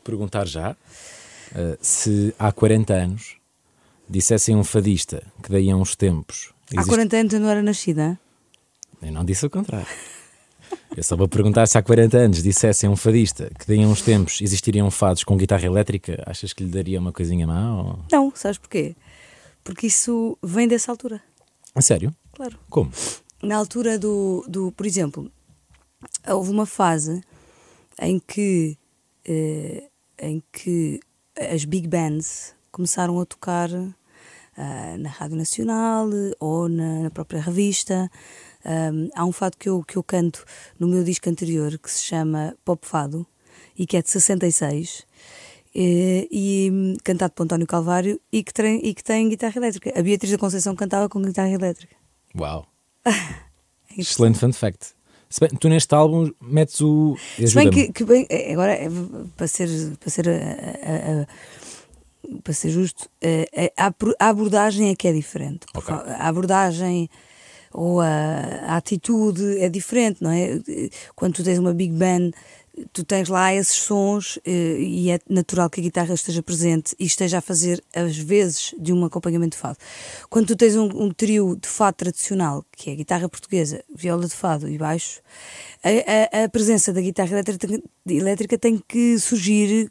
Vou-te perguntar já uh, se há 40 anos dissessem um fadista que daí a uns tempos. Há 40 anos eu não era nascida? Eu não disse o contrário. Eu só vou perguntar se há 40 anos dissessem um fadista que daí a uns tempos existiriam fados com guitarra elétrica, achas que lhe daria uma coisinha má? Ou... Não, sabes porquê? Porque isso vem dessa altura. A sério? Claro. Como? Na altura do, do por exemplo, houve uma fase em que, eh, em que as big bands começaram a tocar uh, na Rádio Nacional ou na, na própria revista. Um, há um fado que eu, que eu canto no meu disco anterior que se chama Pop Fado e que é de 66 e, e cantado por António Calvário e que, tem, e que tem guitarra elétrica. A Beatriz da Conceição cantava com guitarra elétrica. Uau! É Excelente fun fact. Bem, tu neste álbum metes o. Se bem que, que bem, é, agora, é, para ser, para ser, a, a, a, para ser justo, a, a, abordagem é que é diferente. Okay. A abordagem ou a, atitude é diferente, não é? Quando tu tens uma big band tu tens lá esses sons eh, e é natural que a guitarra esteja presente e esteja a fazer às vezes de um acompanhamento de fado. Quando tu tens um, um trio de fado tradicional, que é guitarra portuguesa, viola de fado e baixo, a, a, a presença da guitarra elétrica, elétrica, tem que surgir,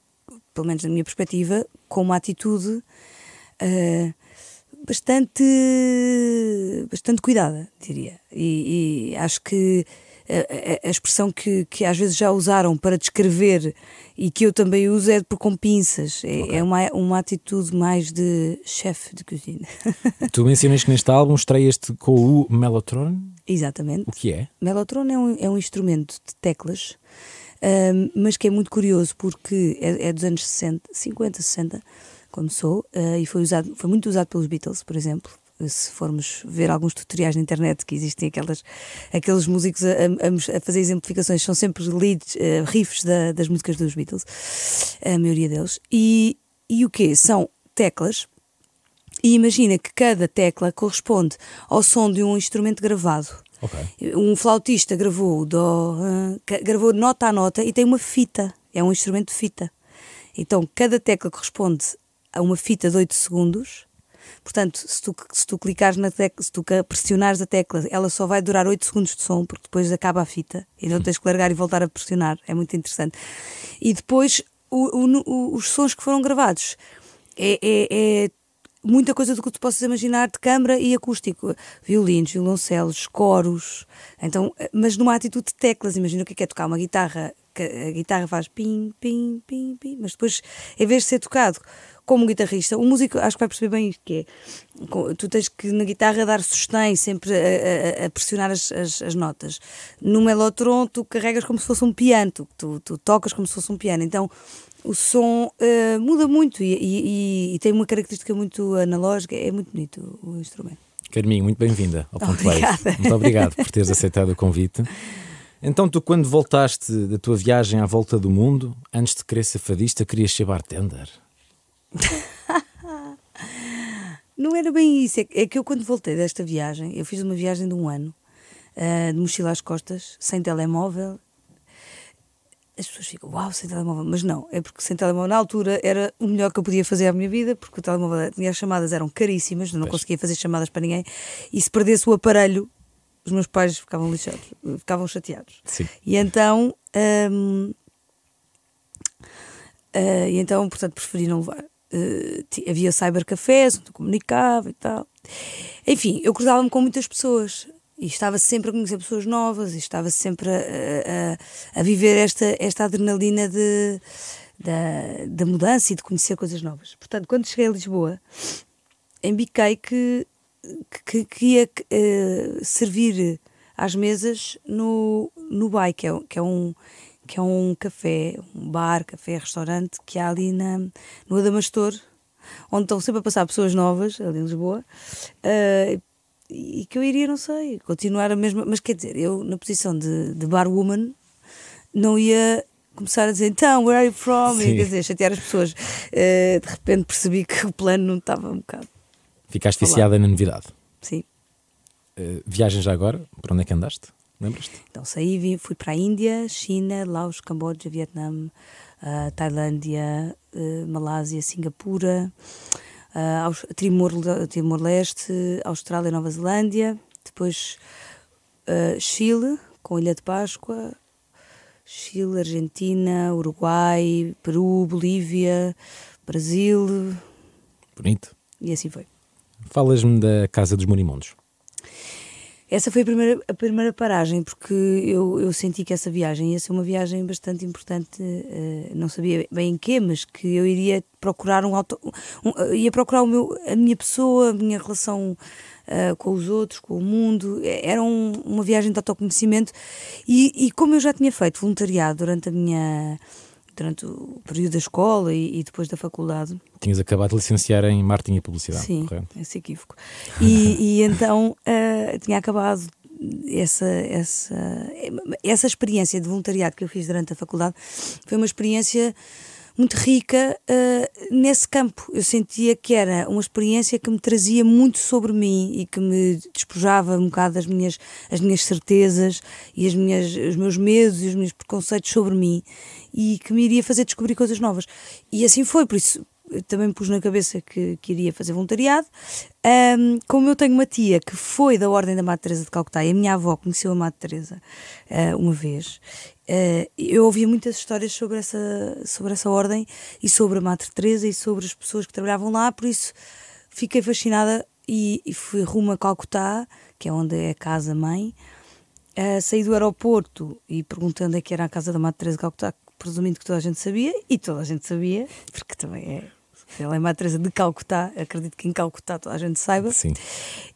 pelo menos na minha perspectiva, com uma atitude uh, bastante, bastante cuidada, diria. E, e acho que a, a, expressão que, que às vezes já usaram para descrever e que eu também uso é por com pinças. É, okay. é uma, uma atitude mais de chefe de cozinha. Tu mencionas que neste álbum estreias-te com o Mellotron? Exatamente. O que é? Mellotron é um, é um instrumento de teclas, um, mas que é muito curioso porque é, é dos anos 60, 50, 60 começou uh, e foi usado foi muito usado pelos Beatles por exemplo se formos ver alguns tutoriais na internet que existem aquelas, aqueles músicos a, a, a fazer exemplificações, são sempre leads, uh, riffs da, das músicas dos Beatles, a maioria deles. E, e o que São teclas, e imagina que cada tecla corresponde ao som de um instrumento gravado. Okay. Um flautista gravou, dó, uh, gravou nota a nota e tem uma fita, é um instrumento de fita. Então cada tecla corresponde a uma fita de 8 segundos Portanto, se tu, se tu clicares na tecla, se tu pressionares a tecla, ela só vai durar 8 segundos de som, porque depois acaba a fita e não tens que largar e voltar a pressionar. É muito interessante. E depois, o, o, os sons que foram gravados é, é, é muita coisa do que tu possas imaginar de câmara e acústico. Violinos, violoncelos, coros. Então, mas numa atitude de teclas. Imagina o que é, que é tocar uma guitarra. A guitarra faz pim, pim, pim, pim, mas depois, em vez de ser tocado como guitarrista, o músico acho que vai perceber bem isto, que é, tu tens que na guitarra dar sustém, sempre a, a, a pressionar as, as, as, notas. No melotron tu carregas como se fosse um piano, tu, tu, tu tocas como se fosse um piano, então o som uh, muda muito e, e, e, tem uma característica muito analógica, é muito bonito o instrumento. Carminho, muito bem-vinda ao Ponto Muito obrigado por teres aceitado o convite. Então, tu, quando voltaste da tua viagem à volta do mundo, antes de querer ser fadista, querias ser bartender? não era bem isso. É, é que eu, quando voltei desta viagem, eu fiz uma viagem de um ano, uh, de mochila às costas, sem telemóvel. As pessoas ficam, uau, sem telemóvel. Mas não, é porque sem telemóvel, na altura, era o melhor que eu podia fazer à minha vida, porque o telemóvel, as chamadas eram caríssimas, não pois. conseguia fazer chamadas para ninguém. E se perdesse o aparelho, os meus pais ficavam lixados, ficavam chateados. Sim. E então. Um, uh, e então, portanto, preferi não levar uh, havia cybercafés onde eu comunicava e tal. Enfim, eu cruzava-me com muitas pessoas e estava sempre a conhecer pessoas novas e estava sempre a, a, a viver esta, esta adrenalina de, da, da mudança e de conhecer coisas novas. Portanto, quando cheguei a Lisboa, embiquei que, que, que ia uh, servir às mesas no, no BAI, que é, que é um que é um café, um bar, café, restaurante que há ali na, no Adamastor, onde estão sempre a passar pessoas novas, ali em Lisboa, uh, e que eu iria, não sei, continuar a mesma. Mas quer dizer, eu na posição de, de barwoman não ia começar a dizer então, where are you from? Sim. E, quer dizer, chatear as pessoas. Uh, de repente percebi que o plano não estava um bocado. Ficaste viciada na novidade. Sim. Uh, viagem já agora? Para onde é que andaste? Lembras-te? Então saí, fui para a Índia, China, Laos, Camboja, Vietnã, uh, Tailândia, uh, Malásia, Singapura, uh, Timor-Leste, Timor Austrália, Nova Zelândia, depois Chile, com Ilha de Páscoa, Chile, Argentina, Uruguai, Peru, Bolívia, Brasil. Bonito. E assim foi. Falas-me da Casa dos Morimundos. Essa foi a primeira, a primeira paragem, porque eu, eu senti que essa viagem ia ser uma viagem bastante importante, uh, não sabia bem em quê, mas que eu iria procurar um auto. Um, ia procurar o meu, a minha pessoa, a minha relação uh, com os outros, com o mundo. Era um, uma viagem de autoconhecimento. E, e como eu já tinha feito voluntariado durante a minha durante o período da escola e, e, depois da faculdade. Tinhas acabado de licenciar em marketing e publicidade, Sim, correto? esse equívoco. E, e então uh, tinha acabado essa, essa, essa experiência de voluntariado que eu fiz durante a faculdade foi uma experiência muito rica uh, nesse campo. Eu sentia que era uma experiência que me trazia muito sobre mim e que me despojava um bocado das minhas, as minhas certezas e as minhas, os meus medos e os meus preconceitos sobre mim e que me iria fazer descobrir coisas novas. E assim foi, por isso também pus na cabeça que, que iria fazer voluntariado. Um, como eu tenho uma tia que foi da Ordem da Madre Teresa de Calcutá e a minha avó conheceu a Madre Teresa uh, uma vez, uh, eu ouvia muitas histórias sobre essa, sobre essa ordem e sobre a Madre Teresa e sobre as pessoas que trabalhavam lá, por isso fiquei fascinada e, e fui rumo a Calcutá, que é onde é a casa-mãe. Uh, saí do aeroporto e perguntando é que era a casa da Madre Teresa de Calcutá, presumindo que toda a gente sabia, e toda a gente sabia, porque também é ela é Madre Teresa de Calcutá, acredito que em Calcutá toda a gente saiba. Sim.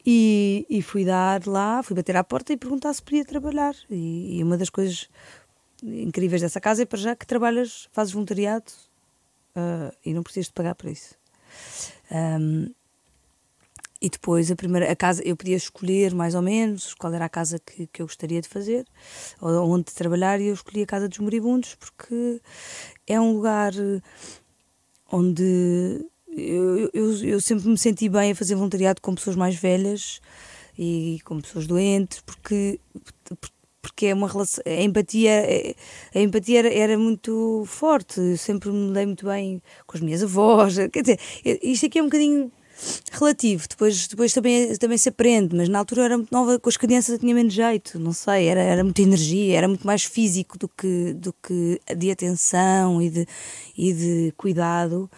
E, e fui dar lá, fui bater à porta e perguntar se podia trabalhar. E, e uma das coisas incríveis dessa casa é para já que trabalhas, fazes voluntariado uh, e não precisas de pagar por isso. Um, e depois a primeira a casa eu podia escolher mais ou menos qual era a casa que, que eu gostaria de fazer ou onde trabalhar e eu escolhi a casa dos moribundos porque é um lugar onde eu, eu, eu, sempre me senti bem a fazer voluntariado com pessoas mais velhas e com pessoas doentes, porque, porque é uma relação, a empatia, a empatia era, era muito forte, eu sempre me dei muito bem com as minhas avós, quer dizer, isto aqui é um bocadinho relativo, depois, depois também, também se aprende, mas na altura eu era muito nova, com as crianças eu tinha menos jeito, não sei, era, era muita energia, era muito mais físico do que, do que de atenção e de, e de cuidado.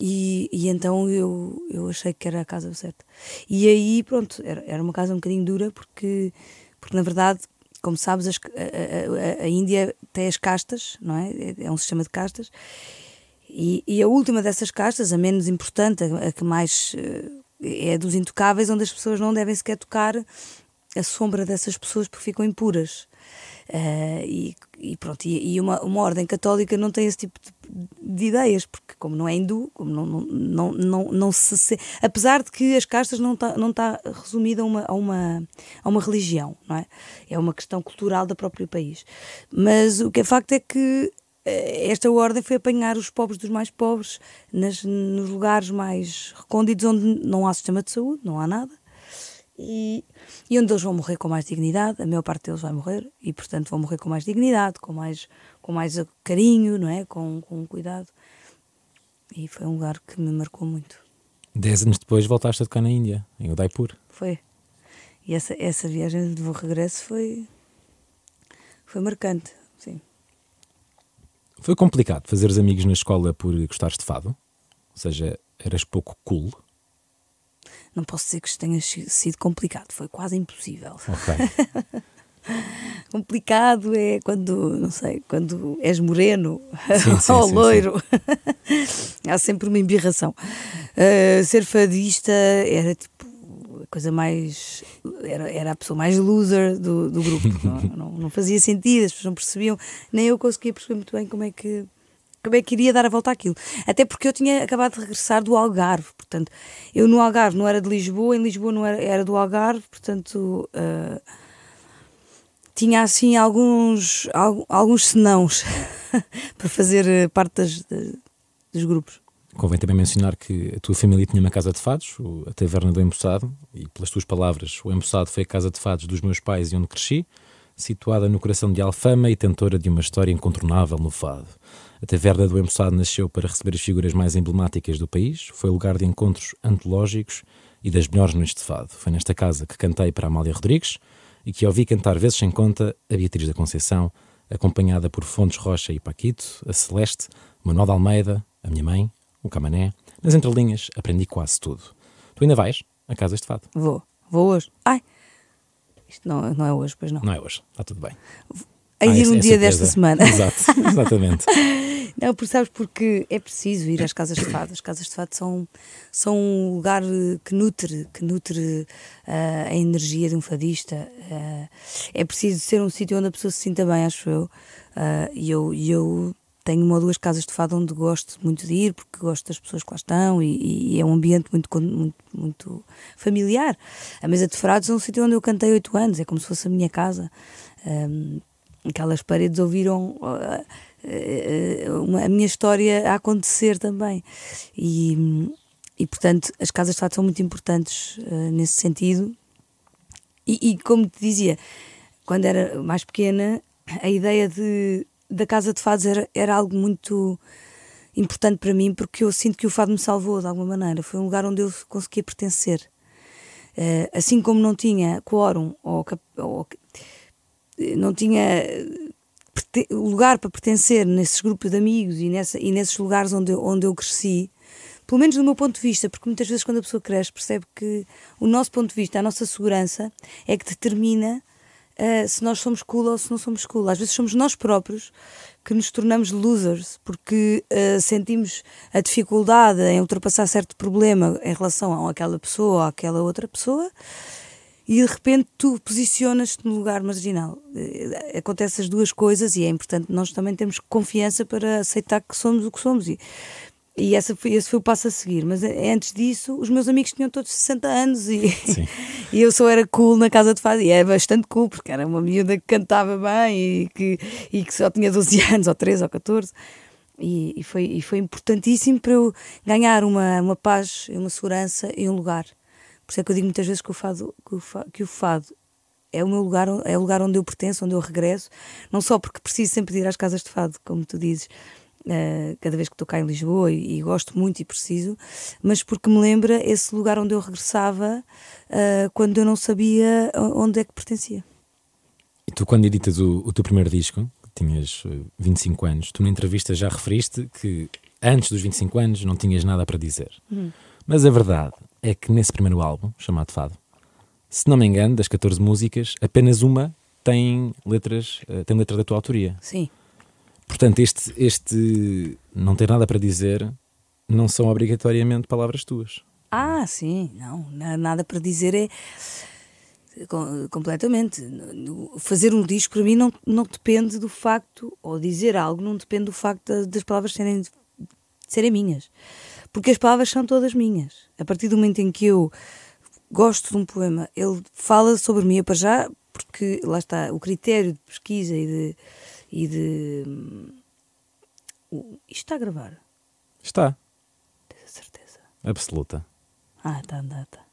E, e então eu, eu achei que era a casa certa. E aí, pronto, era, era uma casa um bocadinho dura, porque, porque na verdade, como sabes, as, a, a, a Índia tem as castas, não é? É um sistema de castas e, e, a última dessas castas, a menos importante, a, a que mais uh, é dos intocáveis, onde as pessoas não devem sequer tocar a sombra dessas pessoas porque ficam impuras. Uh, e, e, pronto, e, e, uma, uma ordem católica não tem esse tipo de, de ideias, porque como não é hindu, como não, não, não, não, não se, apesar de que as castas não está não tá resumida a uma, a, uma, a uma religião, não é? É uma questão cultural do próprio país. Mas o que é facto é que eh, esta ordem foi apanhar os pobres dos mais pobres nas, nos lugares mais recônditos onde não há sistema de saúde, não há nada e, e, onde eles vão morrer com mais dignidade, a maior parte deles vai morrer e portanto vão morrer com mais dignidade, com mais, com mais carinho, não é? com, com cuidado e foi um lugar que me marcou muito. Dez anos depois voltaste a tocar na Índia, em Udaipur. Foi. E essa, essa viagem de regresso foi, foi marcante, sim. Foi complicado fazeres amigos na escola por gostares de fado? Ou seja, eras pouco cool? Não posso dizer que isto tenha sido complicado, foi quase impossível. Ok. complicado é quando, não sei, quando és moreno sim, sim, ou loiro. Sim, Há sempre uma embirração. Uh, ser fadista era tipo a coisa mais. Era, era a pessoa mais loser do, do grupo. não, não, não, fazia sentido, as pessoas não percebiam, nem eu conseguia perceber muito bem como é que. Como é que iria dar a volta àquilo? Até porque eu tinha acabado de regressar do Algarve, portanto, eu no Algarve não era de Lisboa, em Lisboa não era, era do Algarve, portanto, uh, tinha assim alguns, alguns senãos para fazer parte das, dos grupos. Convém também mencionar que a tua família tinha uma casa de fados, a Taverna do Embuçado, e pelas tuas palavras, o Embuçado foi a casa de fados dos meus pais e onde cresci. situada no coração de Alfama e tentora de uma história incontornável no fado. A Taverna do Empossado nasceu para receber as figuras mais emblemáticas do país, foi lugar de encontros antológicos e das melhores noites de fado. Foi nesta casa que cantei para Amália Rodrigues e que ouvi cantar vezes sem conta a Beatriz da Conceição, acompanhada por Fontes Rocha e Paquito, a Celeste, Manuel de Almeida, a minha mãe, o Camané. Nas entrelinhas aprendi quase tudo. Tu ainda vais a casas de fado? Vou, vou hoje. Ai, isto não, não é hoje, pois não. Não é hoje, está tudo bem. Ah, ir um é dia desta semana. Exato, exatamente. não, porque sabes, porque é preciso ir às casas de fado. As casas de fado são, são um lugar que nutre, que nutre uh, a energia de um fadista. Uh, é preciso ser um sítio onde a pessoa se sinta bem, acho eu. Uh, e eu, eu tenho uma ou duas casas de fado onde gosto muito de ir, porque gosto das pessoas que lá estão e, e é um ambiente muito, muito, muito familiar. A mesa de Frados é um sítio onde eu cantei oito anos, é como se fosse a minha casa. Um, aquelas paredes ouviram a minha história a acontecer também. E, e portanto, as casas de fado são muito importantes uh, nesse sentido. E, e como te dizia, quando era mais pequena, a ideia de da Casa de Fados era, era algo muito importante para mim porque eu sinto que o fado me salvou de alguma maneira. Foi um lugar onde eu conseguia pertencer. Uh, assim como não tinha quórum ou, ou não tinha lugar para pertencer nesses grupos de amigos e, nessa, e nesses lugares onde eu, onde eu cresci, pelo menos do meu ponto de vista, porque muitas vezes quando a pessoa cresce percebe que o nosso ponto de vista, a nossa segurança é que determina uh, se nós somos cool ou se não somos cool. Às vezes somos nós próprios que nos tornamos losers porque uh, sentimos a dificuldade em ultrapassar certo problema em relação àquela pessoa ou àquela outra pessoa e de repente tu posicionas-te no lugar marginal. Uh, acontecem as duas coisas e é importante nós também temos confiança para aceitar que somos o que somos. E e essa foi, esse foi o passo a seguir. Mas eh, antes disso, os meus amigos tinham todos 60 anos e, e eu só era cool na casa de fado. E é bastante cool, porque era uma miúda que cantava bem e que, e que só tinha 12 anos, ou 13 ou 14. E, e, foi, e foi importantíssimo para eu ganhar uma, uma paz, uma segurança e um lugar. Por isso é que eu digo muitas vezes que o fado, que o fado, que o fado é o meu lugar, é o lugar onde eu pertenço, onde eu regresso, não só porque preciso sempre de ir às casas de fado, como tu dizes, uh, cada vez que estou cá em Lisboa e, e, gosto muito e preciso, mas porque me lembra esse lugar onde eu regressava uh, quando eu não sabia onde é que pertencia. E tu, quando editas o, o teu primeiro disco, tinhas 25 eh, anos, tu na entrevista já referiste que antes dos 25 anos não tinhas nada para dizer. Hum. Mas a verdade é que nesse primeiro álbum, chamado Fado, se não me engano, das 14 músicas, apenas uma tem letras, tem letra da tua autoria. Sim. Portanto, este, este não ter nada para dizer não são obrigatoriamente palavras tuas. Ah, sim, não, nada para dizer é completamente. Fazer um disco para mim não, não depende do facto, ou dizer algo não depende do facto das palavras serem, serem minhas. Porque as palavras são todas minhas. A partir do momento em que eu gosto de um poema, ele fala sobre mim, para já, porque lá está, o critério de pesquisa e de e de. Uh, isto está a gravar? Está. Tens a certeza? Absoluta. Ah, está, está, está.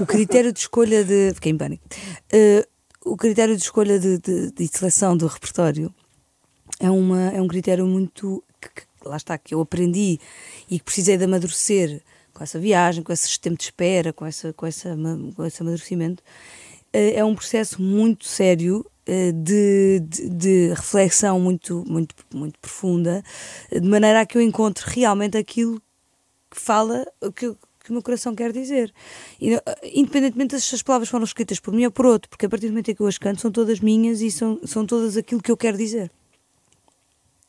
O critério de escolha de. Fiquei em pânico. Uh, o critério de escolha de, de, de, seleção do repertório é, uma, é um critério muito. Lá está, que eu aprendi e que precisei de amadurecer com essa viagem, com esse sistema de espera, com, essa, com, essa, com esse amadurecimento. Uh, é um processo muito sério eh, de, de, de, reflexão muito, muito, muito profunda, de maneira a que eu encontre realmente aquilo que fala, que, que o meu coração quer dizer. E, independentemente se as palavras foram escritas por mim ou por outro, porque a partir do momento em que eu as canto são todas minhas e são, são todas aquilo que eu quero dizer.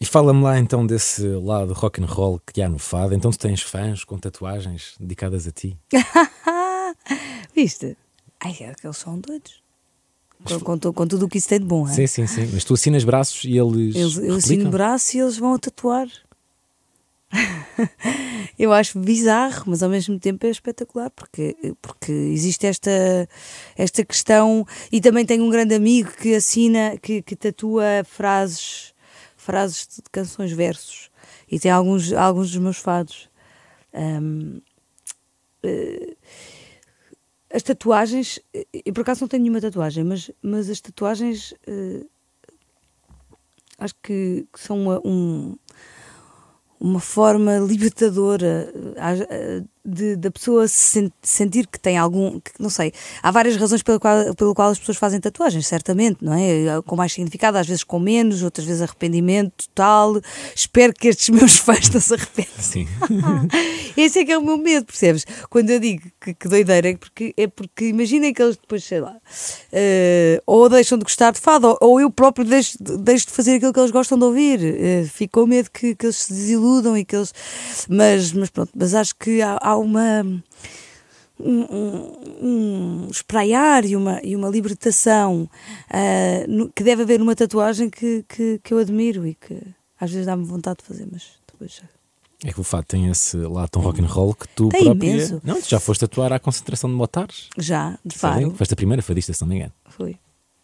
E fala-me lá então desse lado rock and roll que há no fado. Então tu tens fãs com tatuagens dedicadas a ti? Viste? Ai, é que eles são doidos. Com, com, com, tudo o que isso tem de bom, é? Sim, sim, sim. Mas tu assinas braços e eles. eles eu assino braço e eles vão a tatuar. eu acho bizarro, mas ao mesmo tempo é espetacular porque, porque existe esta, esta questão. E também tenho um grande amigo que assina, que, que tatua frases, frases de canções, versos, e tem alguns, alguns dos meus fados. Um, uh, as tatuagens, eu por acaso não tenho nenhuma tatuagem, mas, mas as tatuagens uh, acho que, que são uma, um, uma forma libertadora uh, de, da pessoa se sentir que tem algum, que, não sei, há várias razões pela qual, pelo qual as pessoas fazem tatuagens, certamente, não é? Com mais significado, às vezes com menos, outras vezes arrependimento total. Espero que estes meus fãs não se arrependam. Sim. Esse é que é o meu medo, percebes? Quando eu digo que, que doideira, é porque, é porque imaginem que eles depois, sei lá, uh, ou deixam de gostar de fado, ou, ou eu próprio deixo, deixo, de fazer aquilo que eles gostam de ouvir. Uh, fico com medo que, que eles se desiludam e que eles. Mas, mas pronto, mas acho que há, há uma. Um, um, um espraiar e uma, e uma libertação uh, no, que deve haver numa tatuagem que, que, que eu admiro e que às vezes dá-me vontade de fazer, mas depois é que o fato tem esse lado tão rock and roll que tu tem própria... Imenso. Não, tu já foste atuar à concentração de motares. Já, de fato. Foste a primeira fadista, se não me engano. Foi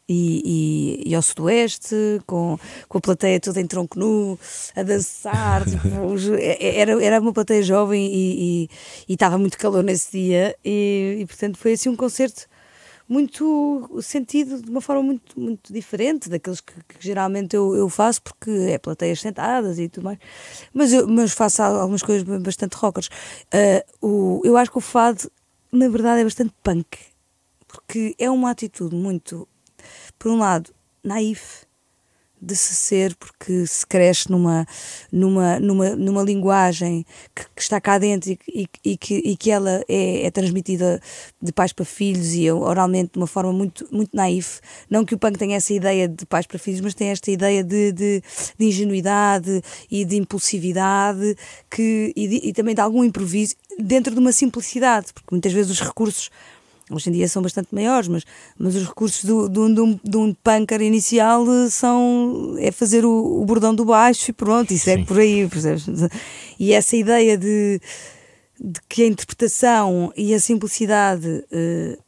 e, e, e, ao sudoeste, com, com a plateia toda em tronco nu, a dançar. tipo, é, é, era, era uma plateia jovem e, e, estava muito calor nesse dia, e, portanto foi assim um concerto muito sentido de uma forma muito, muito diferente daqueles que, que, geralmente eu, eu faço, porque é plateias sentadas e tudo mais, mas eu, mas faço algumas coisas bastante rockers. Uh, o, eu acho que o fado, na verdade, é bastante punk, porque é uma atitude muito por um lado, naif de se ser, porque se cresce numa, numa, numa, numa linguagem que, que está cá dentro e, e, e, que, e que ela é, é, transmitida de pais para filhos e oralmente de uma forma muito, muito naif. Não que o punk tenha essa ideia de pais para filhos, mas tem esta ideia de, de, de ingenuidade e de impulsividade que, e, de, e também de algum improviso dentro de uma simplicidade, porque muitas vezes os recursos hoje em dia são bastante maiores, mas, mas os recursos do, do, de, um, de um punker inicial eh, são é fazer o, o bordão do baixo e pronto, isso é por aí, percebes? E essa ideia de, de que a interpretação e a simplicidade uh,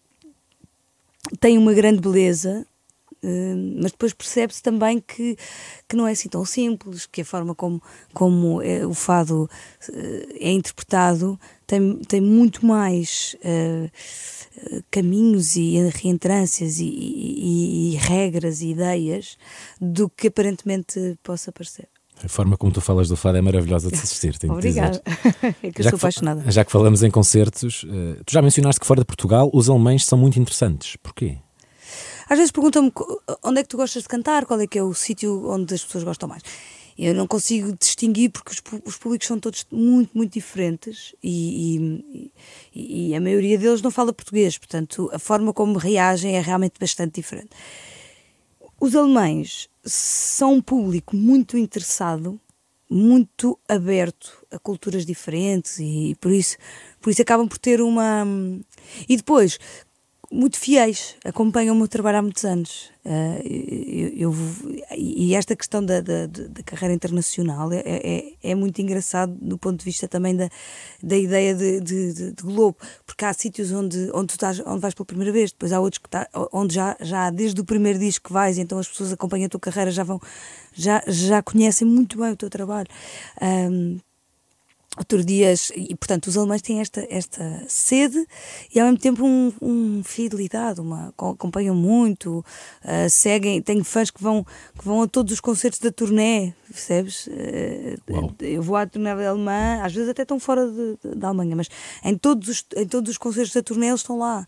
têm uma grande beleza, Uh, mas depois percebe-se também que, que não é assim tão simples, que a forma como, como é, o fado uh, é interpretado tem, tem muito mais uh, caminhos e reentrâncias e, e, e, regras e ideias do que aparentemente possa parecer. A forma como tu falas do fado é maravilhosa de se assistir, tenho Obrigada. é que eu já sou que, apaixonada. Já que falamos em concertos, uh, tu já mencionaste que fora de Portugal os alemães são muito interessantes. Porquê? Às vezes perguntam-me onde é que tu gostas de cantar, qual é que é o sítio onde as pessoas gostam mais. Eu não consigo distinguir porque os, os públicos são todos muito, muito diferentes e, e, e, a maioria deles não fala português, portanto a forma como reagem é realmente bastante diferente. Os alemães são um público muito interessado, muito aberto a culturas diferentes e por isso, por isso acabam por ter uma. E depois, muito fiéis, acompanham o meu trabalho há muitos anos. Uh, eu, eu, e esta questão da, da, da carreira internacional é, é, é, muito engraçado do ponto de vista também da, da ideia de, de, de, de globo, porque há sítios onde, onde tu estás, onde vais pela primeira vez, depois há outros que tá, onde já, já desde o primeiro disco que vais, então as pessoas acompanham a tua carreira, já vão, já, já conhecem muito bem o teu trabalho. Um, outro dias, e portanto os alemães têm esta, esta sede e ao mesmo tempo um, um fidelidade, uma, acompanham muito, uh, seguem, tenho fãs que vão, que vão a todos os concertos da turnê, percebes? Uh, eu vou à turnê alemã, às vezes até estão fora de, de, da Alemanha, mas em todos, os, em todos os concertos da turnê eles estão lá,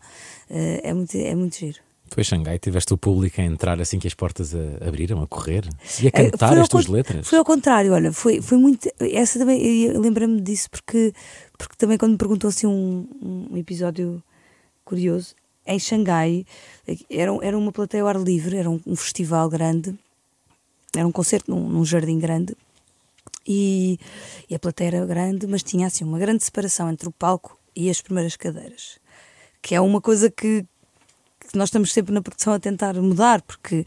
uh, é, muito, é muito giro. Tu em Xangai tiveste o público a entrar assim que as portas a, abriram, a correr e a é, cantar as tuas letras? Foi ao contrário, olha, foi, foi muito. Essa também, lembro-me disso porque, porque também quando me perguntou assim um, um episódio curioso, em Xangai era, era uma plateia ao ar livre, era um, um festival grande, era um concerto num, num jardim grande e, e, a plateia era grande, mas tinha assim uma grande separação entre o palco e as primeiras cadeiras, que é uma coisa que nós estamos sempre na produção a tentar mudar, porque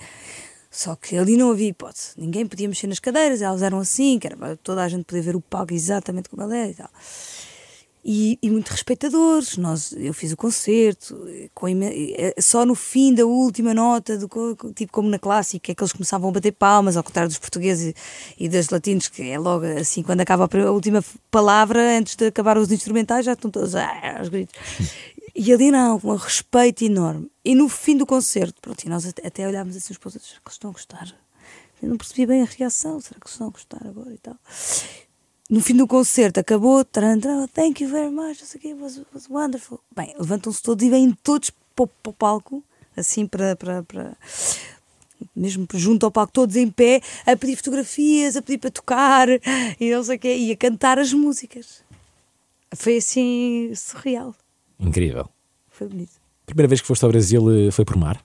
só que ali não havia hipótese. Ninguém podia mexer nas cadeiras, elas eram assim, que era toda a gente poder ver o palco exatamente como ele é e tal. E, e muito respeitadores. Nós, eu fiz o concerto, com, eh, só no fim da última nota, do, tipo como na clássica, é que eles começavam a bater palmas, ao contrário dos portugueses e, e dos latinos, que é logo assim, quando acaba a última palavra, antes de acabar os instrumentais, já estão todos ah, aos gritos. E ali não, com um respeito enorme. E no fim do concerto, pronto, e nós até olhámos assim os outros, será que eles estão a gostar? Eu não percebi bem a reação, será que estão a gostar agora e tal? No fim do concerto, acabou, taran, taran, thank you very much, não sei o was, was wonderful. Bem, levantam-se todos e vêm todos para para o palco, assim, para, para, para mesmo junto ao palco, todos em pé, a pedir fotografias, a pedir para tocar e não sei o quê, e a cantar as músicas. Foi assim surreal. Incrível. Foi bonito. Primeira vez que foste ao Brasil eh, foi por mar?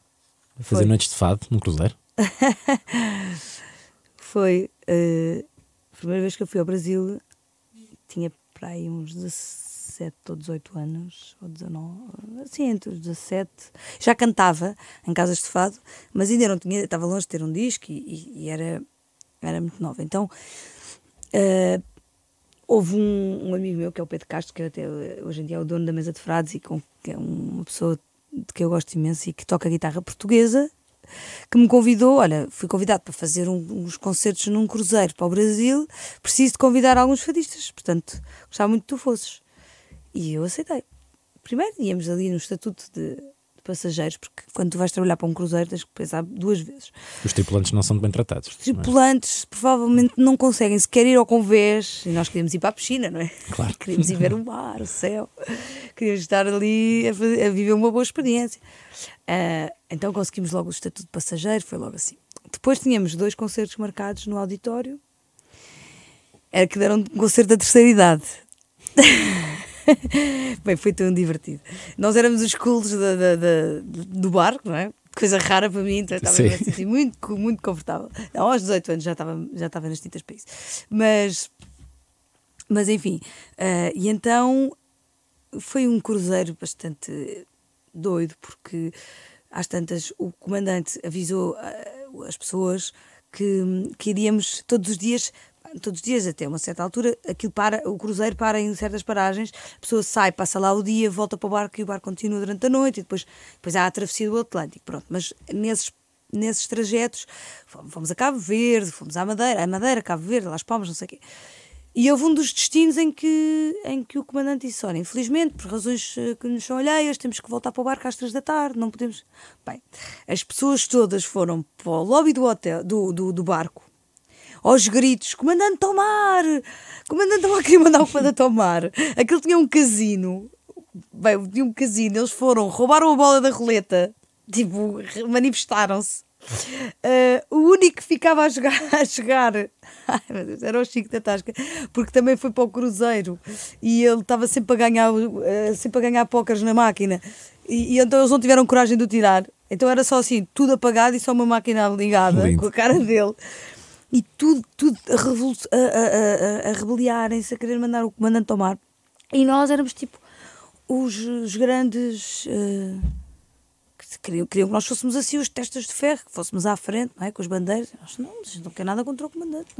A fazer Foi. noites de fado num cruzeiro? Foi a primeira vez que eu fui ao Brasil, tinha para aí uns 17 ou 18 anos, ou 19, assim, entre os 17. Já cantava em casas de fado, mas ainda não tinha, estava longe de ter um disco e, e- e era, era muito nova. Então, eh, houve um, um amigo meu, que é o Pedro Castro, que até hoje em dia é o dono da mesa de frades e com, que é uma pessoa de que eu gosto imenso e que toca guitarra portuguesa, que me convidou, olha, fui convidado para fazer um- uns concertos num cruzeiro para o Brasil, preciso de convidar alguns fadistas, portanto, gostava muito que tu fosses. E eu aceitei. Primeiro íamos ali no estatuto de, de passageiros, porque quando tu vais trabalhar para um cruzeiro tens que pensar duas vezes. Os tripulantes não são bem tratados. não é? Tripulantes provavelmente não conseguem sequer ir ao convés e nós queríamos ir para a piscina, não é? Claro. Queríamos ir ver o mar, o céu, queríamos estar ali a, fazer- a viver uma boa experiência. Ah, então conseguimos logo o estatuto de passageiro, foi logo assim. Depois tínhamos dois concertos marcados no auditório, era que deram um concerto da terceira idade. Bem, foi tão divertido. Nós éramos os cools da- da- da- do barco, não é? Coisa rara para mim, então estava Sim. a sentir muito, muito confortável. Não, aos 18 anos já estava, já estava nas tintas para isso. Mas, mas enfim, ah, e então foi um cruzeiro bastante doido, porque às tantas o comandante avisou ah, as pessoas que, que iríamos todos os dias, todos os dias até uma certa altura, aquilo para, o cruzeiro para em certas paragens, a pessoa sai, passa lá o dia, volta para o barco e o barco continua durante a noite e depois, depois há a travessia do Atlântico, pronto, mas nesses nesses trajetos, fomos a Cabo Verde, fomos à Madeira, Madeira, Cabo Verde, Las Palmas, não sei o quê. E houve um dos destinos em que, em que o comandante disse: Olha, infelizmente, por razões eh, que nos são alheias, temos que voltar para o barco às três da tarde, não podemos. Bem, as pessoas todas foram para o lobby do hotel, do, do, do barco, aos gritos: Comandante Tomar! Comandante Tomar, queria mandar o comandante Tomar. Aquele tinha um casino. Bem, tinha um casino, eles foram, roubaram a bola da roleta, tipo, manifestaram-se. Eh, o único que ficava a jogar, a jogar ai, meu Deus, era o Chico da Tasca, porque também foi para o Cruzeiro e ele estava sempre a ganhar, eh, sempre a ganhar póqueres na máquina. E, e então eles não tiveram coragem de o tirar. Então era só assim, tudo apagado e só uma máquina ligada Lindo. com a cara dele. E tudo, tudo a, revolu- a, a, a, a rebeliarem-se, a querer mandar o comandante tomar. E nós éramos tipo os, os grandes. eh, que queriam, queriam que nós fôssemos assim os testas de ferro, que fôssemos à frente, não é? Com as bandeiras. Nós não, gente não quer nada contra o comandante.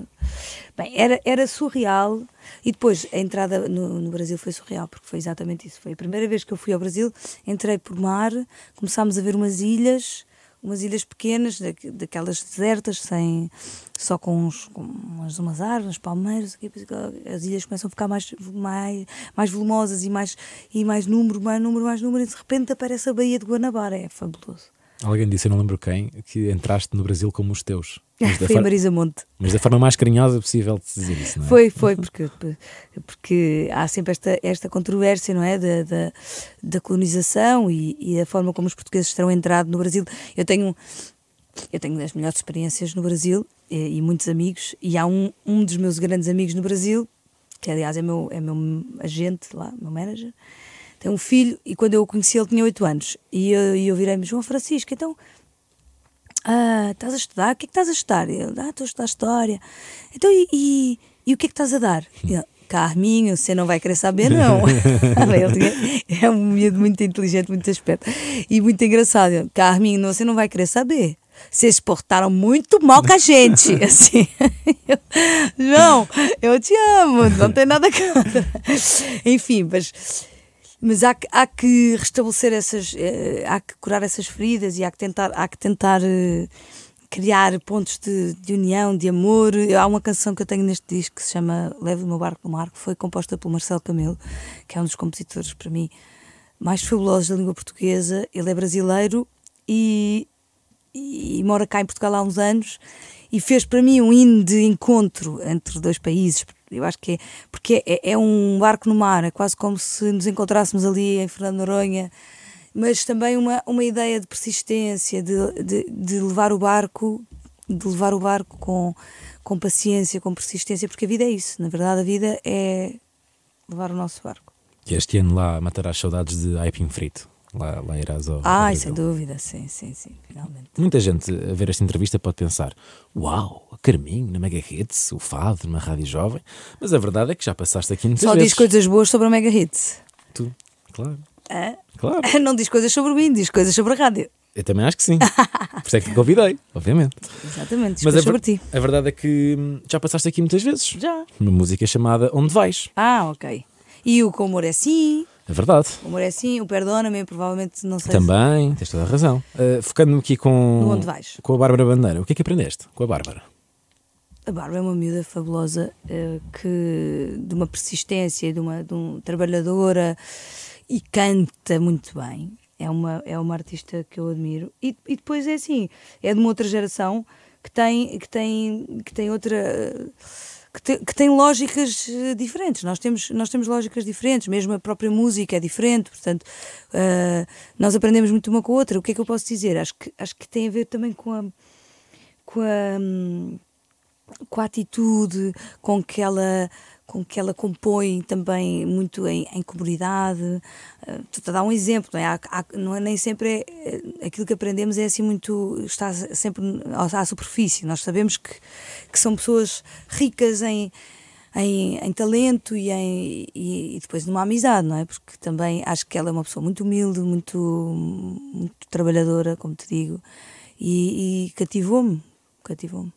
Bem, era, era surreal. E depois a entrada no, no Brasil foi surreal, porque foi exatamente isso. Foi a primeira vez que eu fui ao Brasil, entrei por mar, começámos a ver umas ilhas, umas ilhas pequenas, da- daquelas desertas, sem, só com, uns, com umas, umas árvores, palmeiras, as ilhas começam a ficar mais, mais, mais volumosas e mais, e mais número, mais número, mais número, e de repente aparece a Baía de Guanabara, é fabuloso. Alguém disse, eu não lembro quem, que entraste no Brasil como os teus. Mas da, Foi a Marisa Monte. mas da forma mais carinhosa possível de dizer isso, não é? Foi, foi, porque, porque há sempre esta, esta controvérsia, não é? Da, da, da colonização e, e a forma como os portugueses terão entrado no Brasil. Eu tenho, eu tenho as melhores experiências no Brasil e, e muitos amigos, e há um, um dos meus grandes amigos no Brasil, que aliás é meu, é meu agente lá, meu manager, tem um filho, e quando eu o conheci ele tinha 8 anos, e eu, e eu virei-me, João Francisco, então ah, estás a estudar? O que é que estás a estudar? Ele, ah, estou a estudar História. Então, e, e, e o que é que estás a dar? Ele, Carminho, você não vai querer saber, não. É um miúdo muito inteligente, muito esperto. E muito engraçado. Carminho, você não vai querer saber. Vocês portaram muito mal com a gente. Assim. Eu, João, eu te amo, não tem nada contra. Enfim, mas mas há que, há que restabelecer essas, eh, há que curar essas feridas e há que tentar, há que tentar eh, criar pontos de, de união, de amor. Há uma canção que eu tenho neste disco que se chama Leve o meu barco no mar, que foi composta pelo Marcelo Camelo, que é um dos compositores para mim mais fabulosos da língua portuguesa. Ele é brasileiro e, e mora cá em Portugal há uns anos e fez para mim um hino de encontro entre dois países. Eu acho que é porque é, é um barco no mar, é quase como se nos encontrássemos ali em Fernando Noronha, mas também uma, uma ideia de persistência, de, de, de levar o barco, de levar o barco com, com paciência, com persistência, porque a vida é isso. Na verdade, a vida é levar o nosso barco. E este ano lá matarás saudades de aipim frito. Lá, lá irás ao. Ai, sem dúvida, sim, sim, sim, finalmente. Muita gente a ver esta entrevista pode pensar: Uau, a Carminho na Mega Hits, o Fado numa rádio jovem. Mas a verdade é que já passaste aqui muitas Só vezes. diz coisas boas sobre a Mega Hits. Tu, claro. Hã? Claro. Não diz coisas sobre mim, diz coisas sobre a rádio. Eu também acho que sim. Por isso é que te convidei, obviamente. Exatamente, Mas a, sobre ti. a verdade é que hum, já passaste aqui muitas vezes. Já. Uma música chamada Onde Vais. Ah, ok. E o Com Amor é Sim, É verdade. o Amor é Sim, o Perdona-me, provavelmente não sei se- Também, tens toda a razão. Uh, Focando-me aqui com, No Onde Vais. com a Bárbara Bandeira, o que é que aprendeste com a Bárbara? A Bárbara é uma miúda fabulosa eh, que de uma persistência, de uma, de um trabalhadora e canta muito bem. É uma, é uma artista que eu admiro. E, e depois é assim, é de uma outra geração que tem, que tem, que tem outra. Que tem, que tem lógicas eh, diferentes. Nós temos, nós temos lógicas diferentes, mesmo a própria música é diferente, portanto, eh, nós aprendemos muito uma com a outra. O que é que eu posso dizer? Acho que, acho que tem a ver também com a, com a, hum, com a atitude com que ela com que ela compõe também muito em, em comunidade. Uh, a dar um exemplo, não é? Há- há- não é nem sempre é, é- aquilo que aprendemos é assim muito, está sempre à superfície. Nós sabemos que, que são pessoas ricas em, em, em talento e, em, e, e depois numa amizade, não é? Porque também acho que ela é uma pessoa muito humilde, muito, muito trabalhadora, como te digo, e, e cativou-me, cativou-me.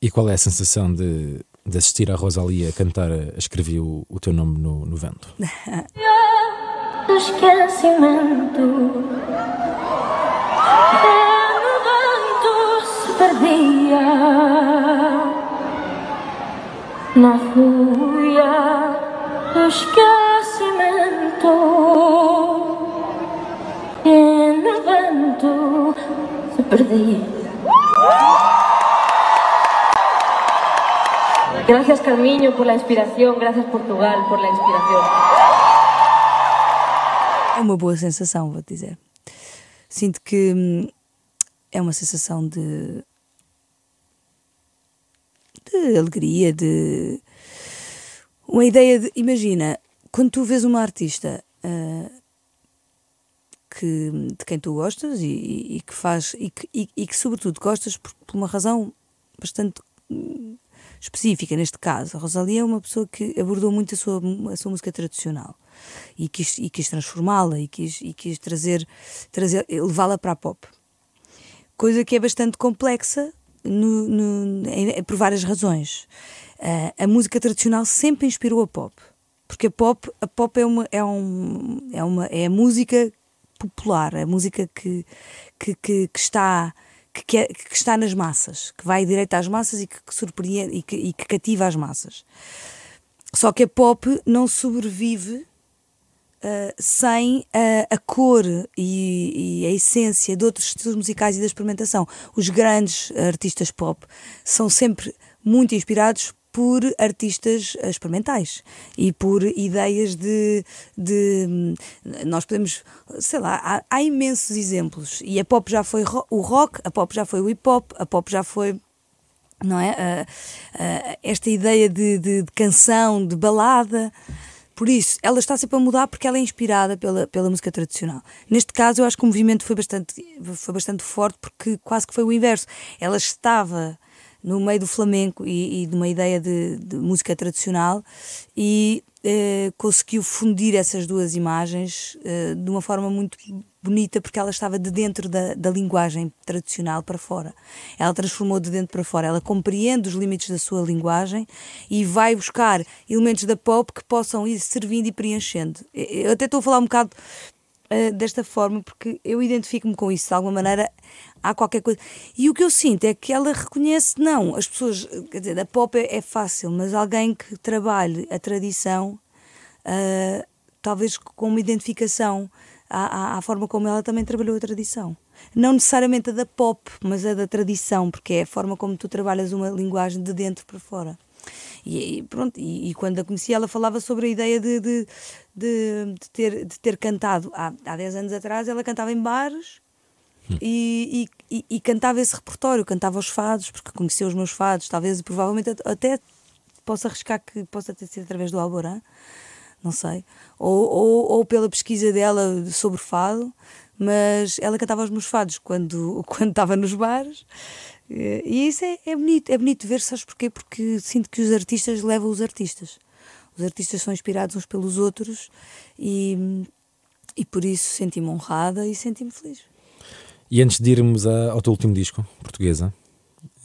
E qual é a sensação de, de assistir a Rosalia cantar Escrevi o, teu nome no, no vento? esquecimento. É no vento se perdia na fúria do esquecimento. É no vento se perdia. Gracias Carmiño por la inspiración, gracias Portugal por la inspiración. É uma boa sensação, vou-te dizer. Sinto que hum, é uma sensação de. de alegria, de. uma ideia de. Imagina, quando tu vês uma artista ah, que, de quem tu gostas e, e- que faz. e que, e que, sobretudo, gostas por, por uma razão bastante hum, específica neste caso. A Rosalia é uma pessoa que abordou muito a sua, a sua música tradicional e quis, e quis transformá-la e quis, e quis trazer, trazer levá-la para a pop. Coisa que é bastante complexa no- no- em- por várias razões. Ah, a música tradicional sempre inspirou a pop. Porque a pop, a pop é, uma, é, um, é, uma, é a música popular, a música que, que, que, que está que, é- que está nas massas, que vai direito às massas e que, que surpreende e que, e que cativa as massas. Só que a pop não sobrevive uh, sem uh, a cor e, e a essência de outros estilos musicais e da experimentação. Os grandes artistas pop são sempre muito inspirados por artistas uh, experimentais e por ideias de, de hum, nós podemos sei lá há, há imensos exemplos e a pop já foi o rock a pop já foi o hip hop a pop já foi não é? Ah, ah, esta ideia de, de- de canção, de balada. Por isso, ela está sempre a mudar porque ela é inspirada pela, pela música tradicional. Neste caso, eu acho que o movimento foi bastante, foi bastante forte porque quase que foi o inverso. Ela estava no meio do flamenco e, e de uma ideia de, de música tradicional e eh, conseguiu fundir essas duas imagens eh, de uma forma muito bonita porque ela estava de dentro da, da linguagem tradicional para fora. Ela transformou de dentro para fora. Ela compreende os limites da sua linguagem e vai buscar elementos da pop que possam ir servindo e preenchendo. Eu até estou a falar um bocado eh, desta forma porque eu identifico-me com isso de alguma maneira há qualquer coisa e o que eu sinto é que ela reconhece não as pessoas quer dizer a pop é, é fácil mas alguém que trabalhe a tradição ah, talvez com uma identificação à, à, à, forma como ela também trabalhou a tradição. Não necessariamente a da pop, mas a da tradição, porque é a forma como tu trabalhas uma linguagem de dentro para fora. E, e pronto, e, e, quando a conheci, ela falava sobre a ideia de, de, de, de ter, de ter cantado há, há 10 anos atrás, ela cantava em bares e, e, e, cantava esse repertório, cantava os fados, porque conheceu os meus fados, talvez, provavelmente até posso arriscar que possa ter sido através do Alborã, não sei, ou, ou, ou pela pesquisa dela sobre fado, mas ela cantava os meus fados quando, quando estava nos bares e isso é, é bonito, é bonito ver, sabes porquê? Porque sinto que os artistas levam os artistas. Os artistas são inspirados uns pelos outros e, e por isso senti-me honrada e senti-me feliz. E antes de irmos ao teu último disco, Portuguesa,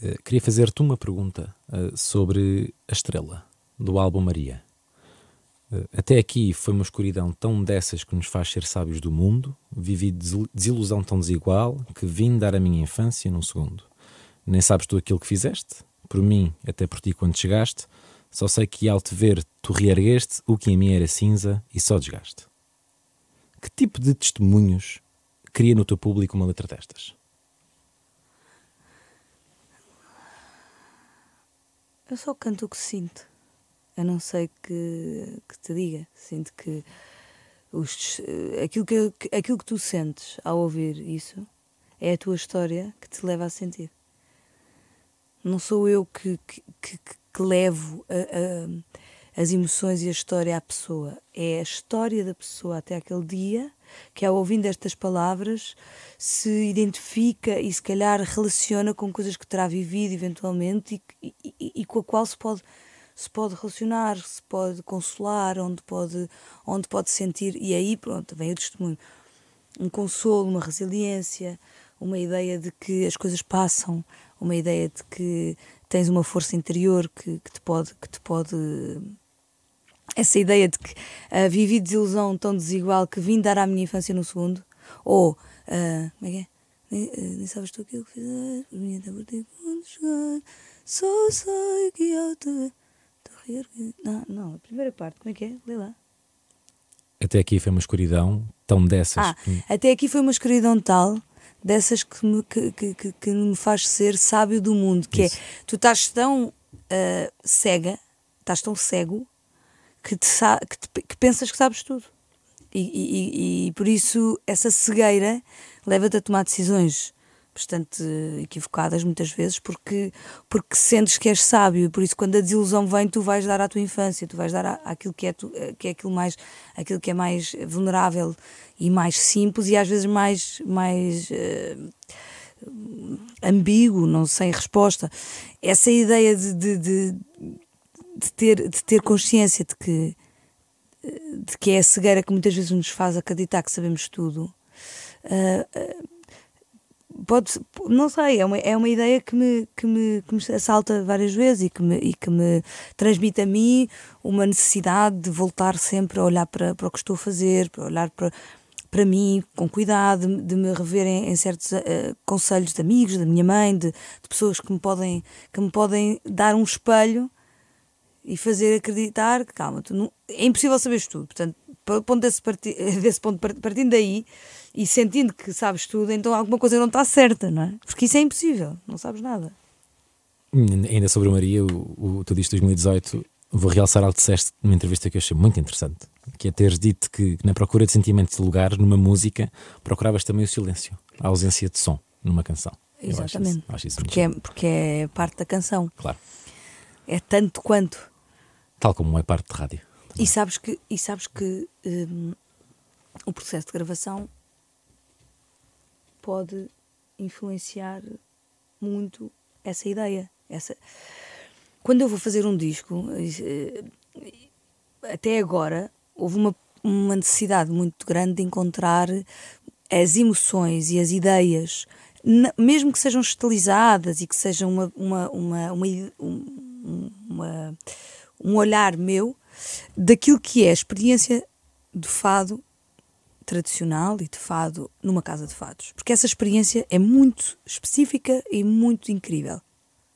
eh, queria fazer-te uma pergunta eh, sobre a estrela do álbum Maria. Eh, até aqui foi uma escuridão tão dessas que nos faz ser sábios do mundo, vivi desilusão tão desigual que vim dar a minha infância num segundo. Nem sabes tu aquilo que fizeste, por mim, até por ti quando chegaste, só sei que ao te ver tu reergueste o que em mim era cinza e só desgaste. Que tipo de testemunhos cria no teu público uma letra destas? Eu só canto o que sinto. Eu não sei que, que te diga. Sinto que os, aquilo, que aquilo que tu sentes ao ouvir isso é a tua história que te leva a sentir. Não sou eu que, que, que, que levo a, a, as emoções e a história à pessoa. É a história da pessoa até aquele dia que, ao ouvindo estas palavras, se identifica e se calhar relaciona com coisas que terá vivido eventualmente e, e, e com a qual se pode se pode relacionar, se pode consolar, onde pode, onde pode sentir, e aí pronto, vem o testemunho. Um consolo, uma resiliência, uma ideia de que as coisas passam, uma ideia de que tens uma força interior que, que te pode que te pode essa ideia de que uh, vivi desilusão tão desigual que vim dar à minha infância no segundo ou uh, como é que é? Nem, nem sabes tu aquilo que fizeste por mim até por ti quando chegar só sei que eu te, te não, não, a primeira parte, como é que é? Lê lá até aqui foi uma escuridão tão dessas ah, que... até aqui foi uma escuridão tal dessas que me, que, que, que me faz ser sábio do mundo, que é, Isso. é tu estás tão uh, cega, estás tão cego que, te, que, te, que pensas que sabes tudo. E, e, e, por isso essa cegueira leva-te a tomar decisões bastante equivocadas muitas vezes porque porque sentes que és sábio e por isso quando a desilusão vem tu vais dar à tua infância tu vais dar à, àquilo que é tu, que é aquilo mais aquilo que é mais vulnerável e mais simples e às vezes mais mais uh, ambíguo não sem resposta essa ideia de, de, de, de, ter de ter consciência de que de que é a cegueira que muitas vezes nos faz acreditar que sabemos tudo uh, pode não sei é uma, é uma ideia que me, que, me, que me assalta várias vezes e que, me, e que me transmite a mim uma necessidade de voltar sempre a olhar para, para o que estou a fazer para olhar para, para mim com cuidado de, de me rever em, em certos uh, conselhos de amigos da minha mãe de, de, pessoas que me podem que me podem dar um espelho e fazer acreditar que calma tu não, é impossível saberes tudo portanto ponto desse, parti, desse ponto partindo daí e sentindo que sabes tudo, então alguma coisa não está certa, não é? Porque isso é impossível, não sabes nada. Ainda sobre a Maria, o, o tu disse 2018, vou realçar algo que disseste numa entrevista que eu achei muito interessante, que é teres dito que na procura de sentimentos de lugar, numa música, procuravas também o silêncio, a ausência de som numa canção. Exatamente. Acho isso, acho isso porque, é, porque é parte da canção. Claro. É tanto quanto. Tal como é parte de rádio. E sabes que, e sabes que um, o processo de gravação pode influenciar muito essa ideia. Essa... Quando eu vou fazer um disco, eh, até agora, houve uma, uma necessidade muito grande de encontrar as emoções e as ideias, mesmo que sejam estilizadas e que sejam uma, uma, uma, uma, uma um olhar meu daquilo que é a experiência do fado tradicional e de fado numa casa de fados. Porque essa experiência é muito específica e muito incrível.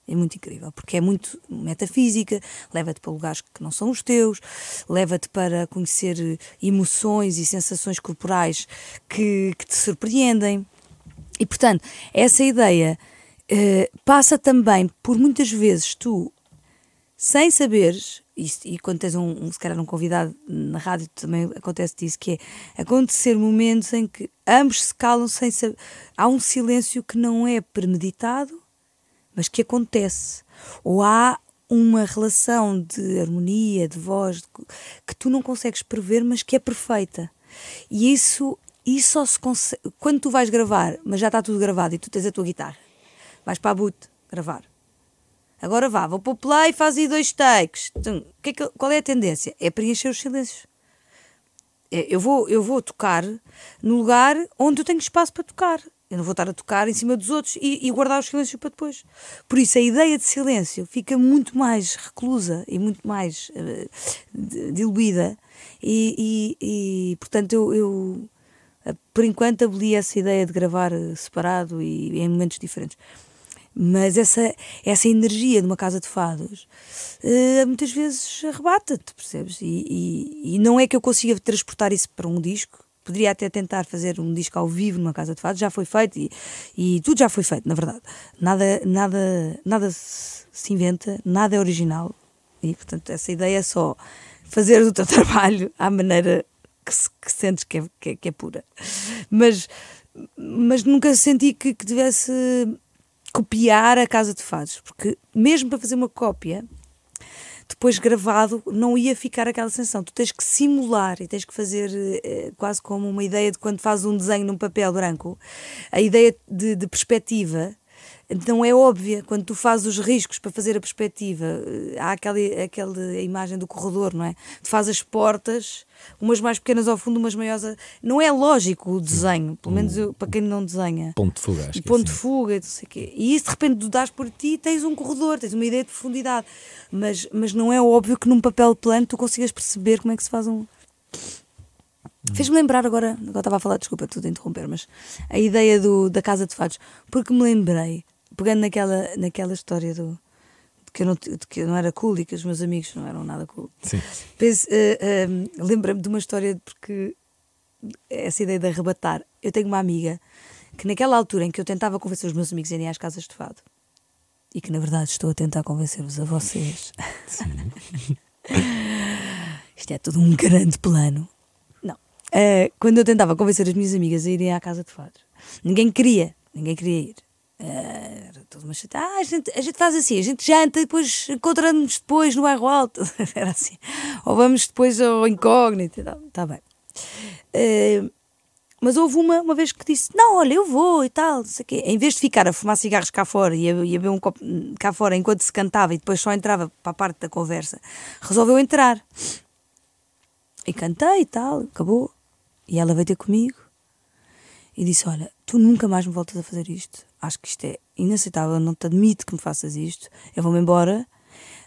É muito incrível, porque é muito metafísica, leva-te para lugares que não são os teus, leva-te para conhecer emoções e sensações corporais que, que te surpreendem. E, portanto, essa ideia uh, passa também por muitas vezes tu, sem saberes, e, e quando tens um, um, se calhar um convidado na rádio também acontece disso, que é acontecer momentos em que ambos se calam sem saber. Há um silêncio que não é premeditado, mas que acontece. Ou há uma relação de harmonia, de voz, que tu não consegues prever, mas que é perfeita. E isso, isso só se consegue. Quando tu vais gravar, mas já está tudo gravado e tu tens a tua guitarra, vais para a boot gravar. Agora vá, vou para o play e faz aí dois takes. Então, que é que, qual é a tendência? É preencher os silêncios. É, eu, vou, eu vou tocar no lugar onde eu tenho espaço para tocar. Eu não vou estar a tocar em cima dos outros e, e, guardar os silêncios para depois. Por isso, a ideia de silêncio fica muito mais reclusa e muito mais uh, diluída. E, e, e portanto, eu, eu, uh, por enquanto, aboli essa ideia de gravar separado e em momentos diferentes. Mas essa, essa energia de uma casa de fados uh, muitas vezes arrebata-te, percebes? E, e, e não é que eu consiga transportar isso para um disco, poderia até tentar fazer um disco ao vivo numa casa de fados, já foi feito e, e tudo já foi feito, na verdade. Nada, nada, nada se inventa, nada é original. E portanto, essa ideia é só fazer o teu trabalho à maneira que, se, que sentes que é, que é, que, é, pura. Mas, mas nunca senti que, que tivesse copiar a casa de fados, porque mesmo para fazer uma cópia depois gravado não ia ficar aquela sensação. Tu tens que simular e tens que fazer eh, quase como uma ideia de quando fazes um desenho num papel branco, a ideia de, de perspectiva não é óbvia quando tu fazes os riscos para fazer a perspectiva. Eh, há aquela, aquela imagem do corredor, não é? Tu fazes as portas, umas mais pequenas ao fundo, umas maiores. A... Não é lógico o desenho, pelo menos eu, para quem não desenha. Ponto de fuga, acho Ponto de assim. fuga, não sei quê. E isso de repente tu dás por ti tens um corredor, tens uma ideia de profundidade. Mas, mas não é óbvio que num papel plano tu consigas perceber como é que se faz um. Fez-me lembrar agora, agora estava a falar, desculpa, tudo interromper, mas a ideia do, da Casa de Fados, porque me lembrei pegando naquela, naquela história do, de, que eu não, de que eu não era cool e que os meus amigos não eram nada cool. Sim. uh, uh, Lembra-me de uma história porque essa ideia de arrebatar. Eu tenho uma amiga que naquela altura em que eu tentava convencer os meus amigos a irem às casas de fado e que na verdade estou a tentar convencer-vos a vocês. Isto é tudo um grande plano. Não. Uh, quando eu tentava convencer as minhas amigas a irem à casa de fado, ninguém queria, ninguém queria ir. Era toda uma chata. Ah, a gente, a gente faz assim, a gente janta e depois encontramos depois no bairro alto. Era assim. Ou vamos depois ao incógnito. Está bem. Uh, mas houve uma, uma vez que disse: Não, olha, eu vou e tal. Não sei quê. Em vez de ficar a fumar cigarros cá fora e a, e a beber um copo cá fora enquanto se cantava e depois só entrava para a parte da conversa, resolveu entrar. E cantei e tal, acabou. E ela veio ter comigo e disse: Olha, tu nunca mais me voltas a fazer isto acho que isto é inaceitável, não te admito que me faças isto, eu vou-me embora.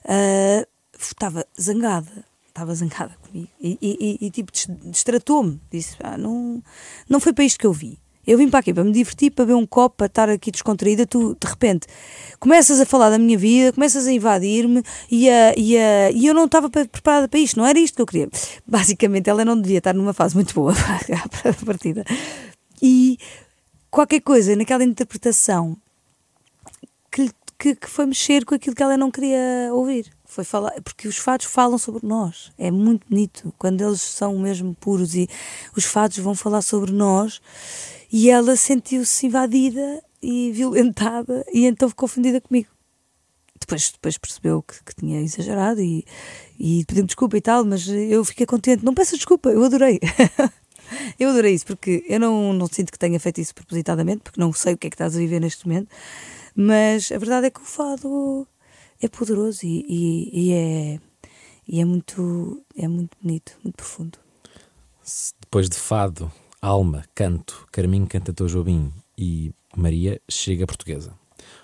Uh, estava zangada, estava zangada comigo e, e, e, e tipo distratou-me. Disse: ah, não, não foi para isto que eu vi. Eu vim para aqui para me divertir, para ver um copo, para estar aqui descontraída. Tu, de repente, começas a falar da minha vida, começas a invadir-me e, a, e, a, e eu não estava preparada para isto, não era isto que eu queria. Basicamente, ela não devia estar numa fase muito boa para a partida. E qualquer coisa naquela interpretação que, que, que, foi mexer com aquilo que ela não queria ouvir. Foi falar, porque os fados falam sobre nós. É muito bonito quando eles são mesmo puros e os fados vão falar sobre nós. E ela sentiu-se invadida e violentada e então ficou ofendida comigo. Depois, depois percebeu que, que tinha exagerado e, e pediu desculpa e tal, mas eu fiquei contente. Não peço desculpa, eu adorei. Eu adorei isso, porque eu não, não sinto que tenha feito isso propositadamente, porque não sei o que é que estás a viver neste momento, mas a verdade é que o fado é poderoso e, e, e é, e é, muito, é muito bonito, muito profundo. Depois de fado, alma, canto, Carminho canta Teu Jobim e Maria chega a portuguesa.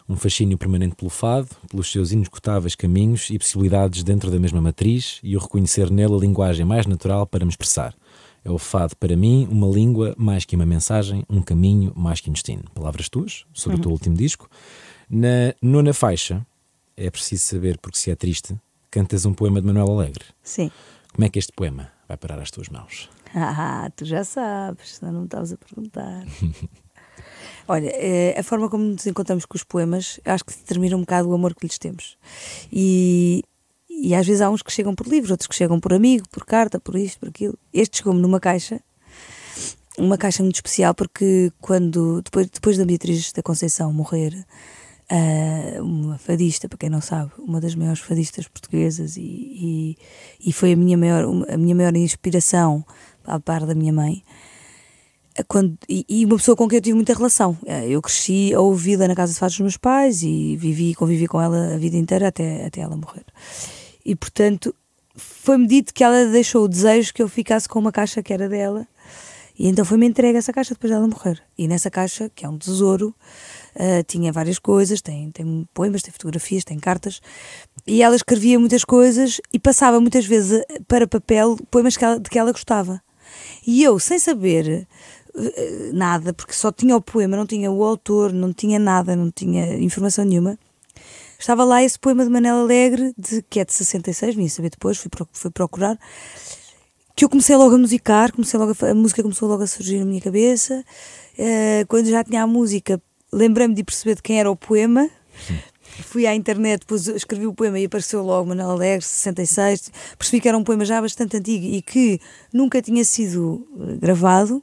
Um fascínio permanente pelo fado, pelos seus inescutáveis caminhos e possibilidades dentro da mesma matriz e o reconhecer nele a linguagem mais natural para me expressar. É o fado para mim uma língua mais que uma mensagem, um caminho mais que um destino. Palavras tuas, sobre uhum. o teu último disco. Na nona faixa, é preciso saber, porque se é triste, cantas um poema de Manuel Alegre. Sim. Como é que este poema vai parar às tuas mãos? Ah, tu já sabes, senão não me estavas a perguntar. Olha, eh, a forma como nos encontramos com os poemas, acho que determina um bocado o amor que lhes temos. E, e às vezes há uns que chegam por livro, outros que chegam por amigo, por carta, por isto, por aquilo. Este chegou-me numa caixa, uma caixa muito especial, porque quando, depois, depois da Beatriz da Conceição morrer, uh, uma fadista, para quem não sabe, uma das maiores fadistas portuguesas, e, e, e foi a minha maior, a minha maior inspiração, à par da minha mãe quando, e, e, uma pessoa com quem eu tive muita relação. Eh, eu cresci a ouvi-la na casa de fatos dos meus pais e vivi convivi com ela a vida inteira até, até ela morrer. E portanto, foi-me dito que ela deixou o desejo que eu ficasse com uma caixa que era dela. E então foi-me entregue essa caixa depois dela morrer. E nessa caixa, que é um tesouro, uh, tinha várias coisas: tem, tem poemas, tem fotografias, tem cartas. E ela escrevia muitas coisas e passava muitas vezes para papel poemas que ela, de que ela gostava. E eu, sem saber eh, nada, porque só tinha o poema, não tinha o autor, não tinha nada, não tinha informação nenhuma. Estava lá esse poema de Manela Alegre, de, que é de 66, vim saber depois, fui, fui procurar, que eu comecei logo a musicar, comecei logo a, a música começou logo a surgir na minha cabeça. Uh, quando já tinha a música, lembrei-me de perceber de quem era o poema. Fui à internet, depois escrevi o poema e apareceu logo Manela Alegre, 66. Percebi que era um poema já bastante antigo e que nunca tinha sido eh, gravado.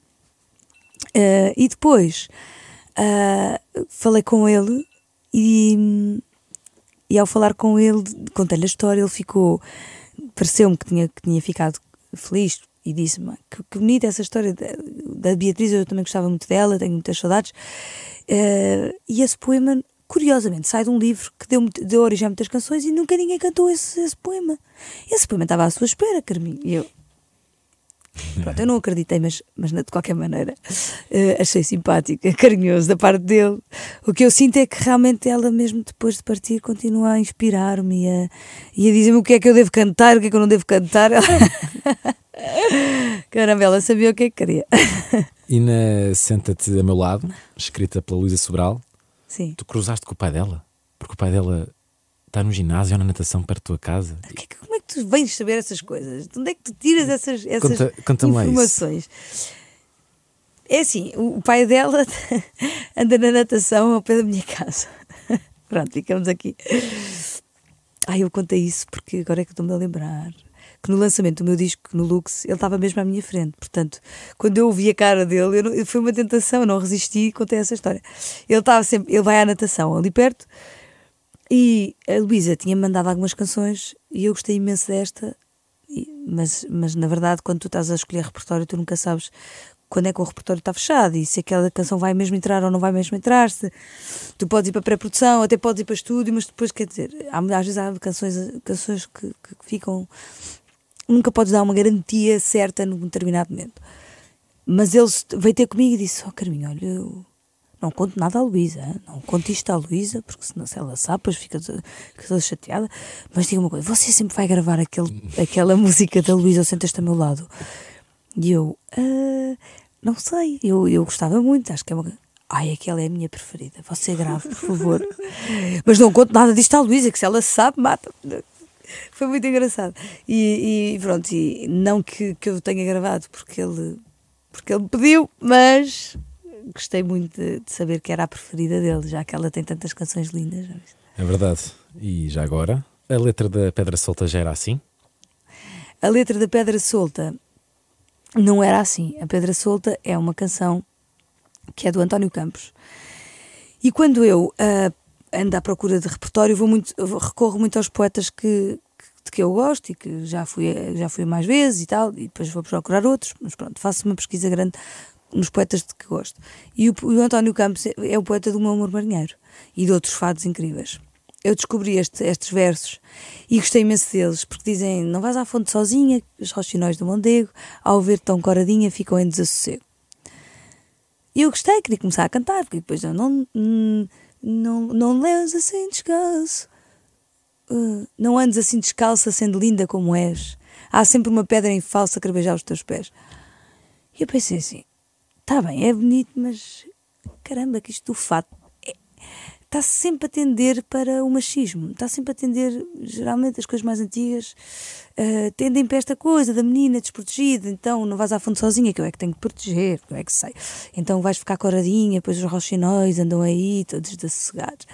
Uh, e depois uh, falei com ele e, e ao falar com ele, contei-lhe a história, ele ficou, pareceu-me que tinha, que tinha ficado feliz e disse-me que, que bonita essa história da, da, Beatriz, eu também gostava muito dela, tenho muitas saudades. Uh, e esse poema, curiosamente, sai de um livro que deu, deu origem a muitas canções e nunca ninguém cantou esse, esse poema. Esse poema estava à sua espera, Carminho. E eu, Pronto, eu não acreditei, mas, mas de qualquer maneira uh, achei simpático, carinhoso da parte dele. O que eu sinto é que realmente ela, mesmo depois de partir, continua a inspirar-me e a, e a dizer-me o que é que eu devo cantar, o que é que eu não devo cantar. Caramba, ela sabia o que é que queria. E na Senta-te a meu lado, escrita pela Luísa Sobral, Sim. tu cruzaste com o pai dela? Porque o pai dela está no ginásio ou na natação perto da tua casa. Como é que tu vens saber essas coisas? De onde é que tu tiras essas, essas conta informações? É assim, o pai dela anda na natação ao pé da minha casa. Pronto, ficamos aqui. Ai, eu contei isso porque agora é que estou-me a lembrar que no lançamento do meu disco no Lux ele estava mesmo à minha frente. Portanto, quando eu ouvi a cara dele, não, foi uma tentação, eu não resisti e contei essa história. Ele estava sempre, ele vai à natação ali perto e a Luísa tinha-me mandado algumas canções e eu gostei imenso desta, mas, mas na verdade, quando tu estás a escolher repertório, tu nunca sabes quando é que o repertório está fechado e se aquela canção vai mesmo entrar ou não vai mesmo entrar. Se, tu podes ir para pré-produção, até podes ir para estúdio, mas depois, quer dizer, há, às vezes há canções, canções que, que ficam. Nunca podes dar uma garantia certa num determinado momento. Mas ele veio ter comigo e disse: Oh, Carminho, olha, eu não conto nada à Luísa, não conto isto à Luísa, porque senão se ela sabe, depois fica, fica toda chateada. Mas diga uma coisa: você sempre vai gravar aquele, aquela música da Luísa ou sentas-te ao meu lado? E eu, uh, não sei, eu, eu gostava muito, acho que é uma. Ai, aquela é a minha preferida. Você grave, por favor. Mas não conto nada disto à Luísa, que se ela sabe, mata. Foi muito engraçado. E, e pronto, e não que, que eu tenha gravado porque ele, porque ele pediu, mas gostei muito de, de, saber que era a preferida dele, já que ela tem tantas canções lindas. É verdade. E já agora, a letra da Pedra Solta já era assim? A letra da Pedra Solta não era assim. A Pedra Solta é uma canção que é do António Campos. E quando eu uh, ando à procura de repertório, vou muito, recorro muito aos poetas que, de que eu gosto e que já fui, já fui mais vezes e tal, e depois vou procurar outros, mas pronto, faço uma pesquisa grande nos poetas de que gosto. E o, o António Campos é o poeta do meu amor marinheiro e de outros fados incríveis. Eu descobri este, estes versos e gostei imenso deles, porque dizem: Não vais à fonte sozinha, os roxinóis do Mondego, ao ver tão coradinha, ficam em desassossego. E eu gostei, queria começar a cantar, porque depois eu não, não, não leves assim descalço, uh, não andes assim descalça, sendo linda como és. Há sempre uma pedra em falso a os teus pés. E eu pensei assim: Está bem, é bonito, mas caramba, que isto do fato. É... está sempre a tender para o machismo, está sempre a tender, geralmente as coisas mais antigas uh, tendem para esta coisa da menina desprotegida, então não vais à fundo sozinha, que eu é que tenho que proteger, eu é que sei. Então vais ficar coradinha, depois os roxinóis andam aí, todos desassegados.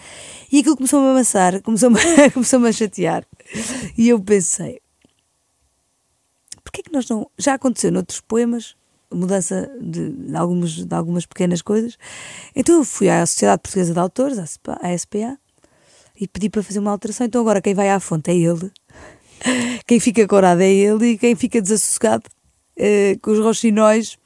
E aquilo começou-me a amassar, começou-me começou a chatear. E eu pensei, porquê é que nós não. Já aconteceu noutros poemas, mudança de, de, algumas, de algumas pequenas coisas. Então eu fui à Sociedade Portuguesa de Autores, à SPA, e pedi para fazer uma alteração. Então agora quem vai à fonte é ele, quem fica corado é ele e quem fica desassossegado eh, com os roxinóis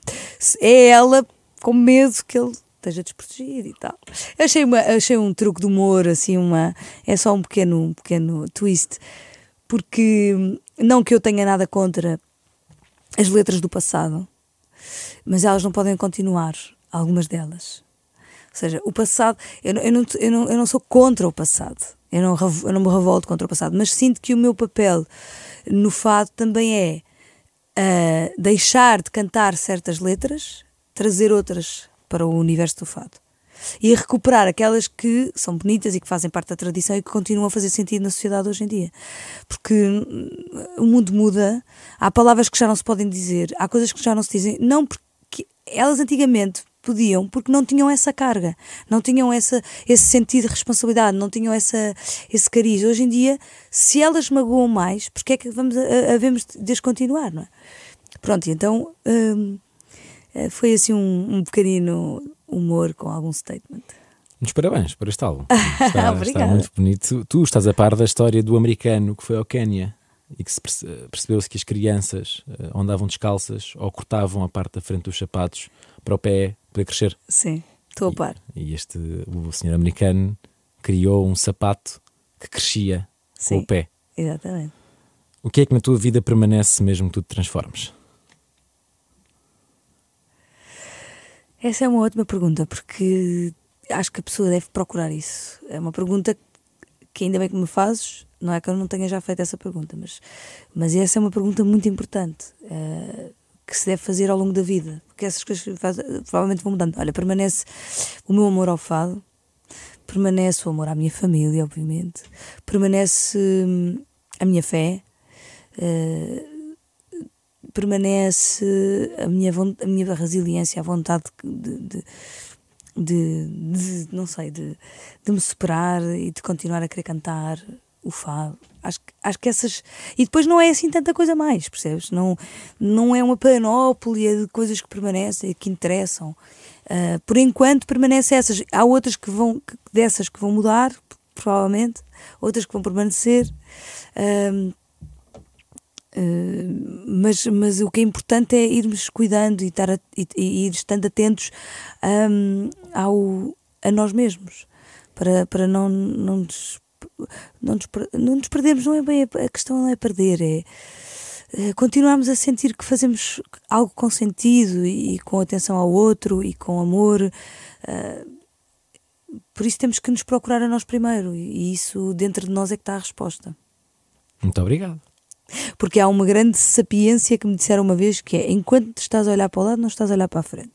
é ela, com medo que ele esteja desprotegido e tal. Achei, uma, achei um truque de humor, assim, uma, é só um pequeno, um pequeno twist, porque não que eu tenha nada contra as letras do passado, mas elas não podem continuar, algumas delas. Ou seja, o passado, eu, eu, não, eu, não, eu não sou contra o passado, eu não, eu não me revolto contra o passado, mas sinto que o meu papel no fado também é uh, deixar de cantar certas letras, trazer outras para o universo do fado e recuperar aquelas que são bonitas e que fazem parte da tradição e que continuam a fazer sentido na sociedade hoje em dia. Porque o mundo muda, há palavras que já não se podem dizer, há coisas que já não se dizem, não porque elas antigamente podiam porque não tinham essa carga, não tinham essa, esse sentido de responsabilidade, não tinham essa, esse cariz. Hoje em dia, se elas magoam mais, porque é que vamos, havemos de descontinuar, não é? Pronto, então hum, eh, foi assim um, um pequenino humor com algum statement. Muitos parabéns por este álbum. Está, está, muito bonito. Tu estás a par da história do americano que foi ao Quénia e que se percebeu-se que as crianças uh, andavam descalças ou cortavam a parte da frente dos sapatos para o pé poder crescer. Sim, estou a par. E, e, este, o senhor americano criou um sapato que crescia Sim, com o pé. Exatamente. O que é que na tua vida permanece mesmo que tu te transformes? Essa é uma ótima pergunta, porque acho que a pessoa deve procurar isso. É uma pergunta que ainda bem que me fazes, não é que eu não tenha já feito essa pergunta, mas, mas essa é uma pergunta muito importante uh, que se deve fazer ao longo da vida, porque essas coisas faz, provavelmente vão mudando. Olha, permanece o meu amor ao fado, permanece o amor à minha família, obviamente, permanece hum, a minha fé. Uh, permanece a minha, a minha resiliência, a vontade de, de, de, de não sei, de, de me superar e de continuar a querer cantar o fado. Acho, acho que essas. E depois não é assim tanta coisa mais, percebes? Não, não é uma panóplia de coisas que permanecem, que interessam. Uh, por enquanto permanecem essas. Há outras que vão, dessas que vão mudar, provavelmente, outras que vão permanecer. Uh, Uh, mas, mas o que é importante é irmos cuidando e, estar a, e, e ir estando atentos um, ao, a nós mesmos para, para não, não, nos, não, nos, não nos perdermos. Não é bem a, questão não é perder, é uh, continuarmos a sentir que fazemos algo com sentido e, e com atenção ao outro e com amor. Uh, por isso temos que nos procurar a nós primeiro e isso dentro de nós é que está a resposta. Muito obrigado. Porque há uma grande sapiência que me disseram uma vez que é enquanto estás a olhar para o lado, não estás a olhar para a frente.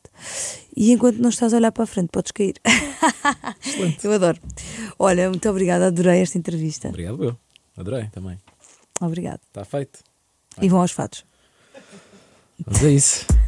E enquanto não estás a olhar para a frente, podes cair. eu adoro. Olha, muito obrigada, adorei esta entrevista. Obrigado, eu. Adorei também. Obrigado. Está feito. E vão aos fatos. Vamos a isso.